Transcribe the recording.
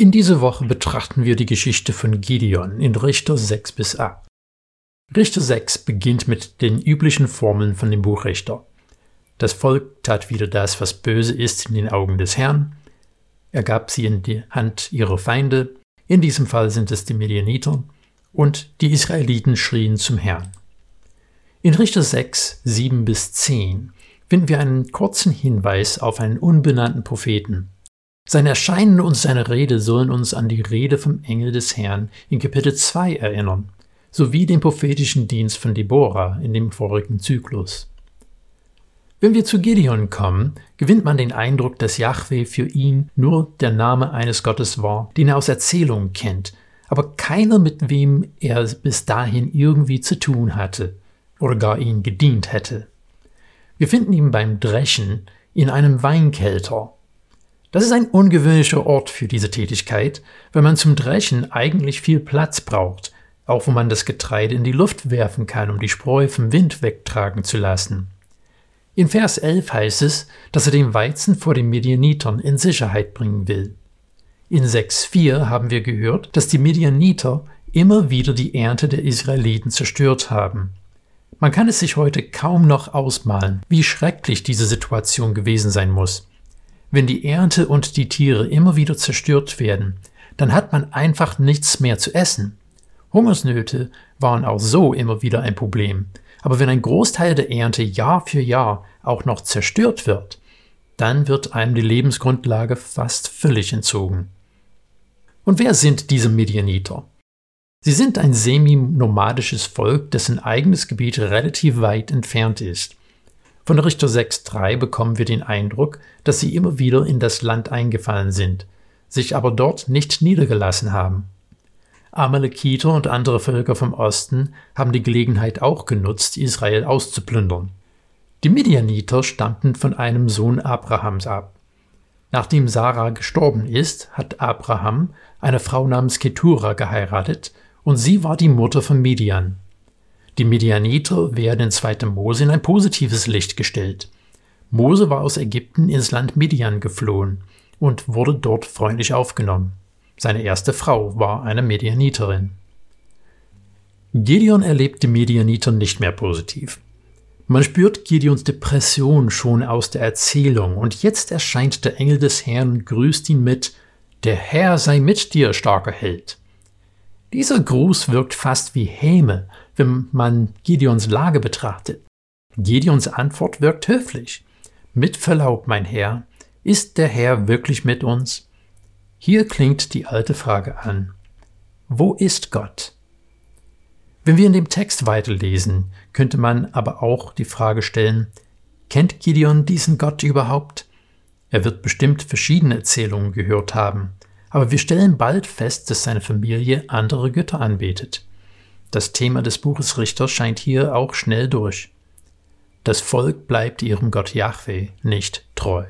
In dieser Woche betrachten wir die Geschichte von Gideon in Richter 6 bis 8. Richter 6 beginnt mit den üblichen Formeln von dem Buch Richter. Das Volk tat wieder das, was böse ist in den Augen des Herrn. Er gab sie in die Hand ihrer Feinde, in diesem Fall sind es die Medianiter, und die Israeliten schrien zum Herrn. In Richter 6, 7 bis 10 finden wir einen kurzen Hinweis auf einen unbenannten Propheten, sein Erscheinen und seine Rede sollen uns an die Rede vom Engel des Herrn in Kapitel 2 erinnern, sowie den prophetischen Dienst von Deborah in dem vorigen Zyklus. Wenn wir zu Gideon kommen, gewinnt man den Eindruck, dass Yahweh für ihn nur der Name eines Gottes war, den er aus Erzählungen kennt, aber keiner, mit wem er bis dahin irgendwie zu tun hatte oder gar ihn gedient hätte. Wir finden ihn beim Dreschen in einem Weinkelter, das ist ein ungewöhnlicher Ort für diese Tätigkeit, weil man zum Dreschen eigentlich viel Platz braucht, auch wo man das Getreide in die Luft werfen kann, um die Spreu vom Wind wegtragen zu lassen. In Vers 11 heißt es, dass er den Weizen vor den Medianitern in Sicherheit bringen will. In 6.4 haben wir gehört, dass die Medianiter immer wieder die Ernte der Israeliten zerstört haben. Man kann es sich heute kaum noch ausmalen, wie schrecklich diese Situation gewesen sein muss. Wenn die Ernte und die Tiere immer wieder zerstört werden, dann hat man einfach nichts mehr zu essen. Hungersnöte waren auch so immer wieder ein Problem. Aber wenn ein Großteil der Ernte Jahr für Jahr auch noch zerstört wird, dann wird einem die Lebensgrundlage fast völlig entzogen. Und wer sind diese Medianiter? Sie sind ein semi-nomadisches Volk, dessen eigenes Gebiet relativ weit entfernt ist. Von Richter 6.3 bekommen wir den Eindruck, dass sie immer wieder in das Land eingefallen sind, sich aber dort nicht niedergelassen haben. Amalekiter und andere Völker vom Osten haben die Gelegenheit auch genutzt, Israel auszuplündern. Die Midianiter stammten von einem Sohn Abrahams ab. Nachdem Sarah gestorben ist, hat Abraham eine Frau namens Ketura geheiratet und sie war die Mutter von Midian. Die Medianiter werden in 2. Mose in ein positives Licht gestellt. Mose war aus Ägypten ins Land Midian geflohen und wurde dort freundlich aufgenommen. Seine erste Frau war eine Medianiterin. Gideon erlebt die Medianiter nicht mehr positiv. Man spürt Gideons Depression schon aus der Erzählung und jetzt erscheint der Engel des Herrn und grüßt ihn mit Der Herr sei mit dir, starker Held. Dieser Gruß wirkt fast wie Häme, wenn man Gideons Lage betrachtet. Gideons Antwort wirkt höflich. Mit Verlaub, mein Herr, ist der Herr wirklich mit uns? Hier klingt die alte Frage an. Wo ist Gott? Wenn wir in dem Text weiterlesen, könnte man aber auch die Frage stellen, kennt Gideon diesen Gott überhaupt? Er wird bestimmt verschiedene Erzählungen gehört haben. Aber wir stellen bald fest, dass seine Familie andere Götter anbetet. Das Thema des Buches Richter scheint hier auch schnell durch. Das Volk bleibt ihrem Gott Yahweh nicht treu.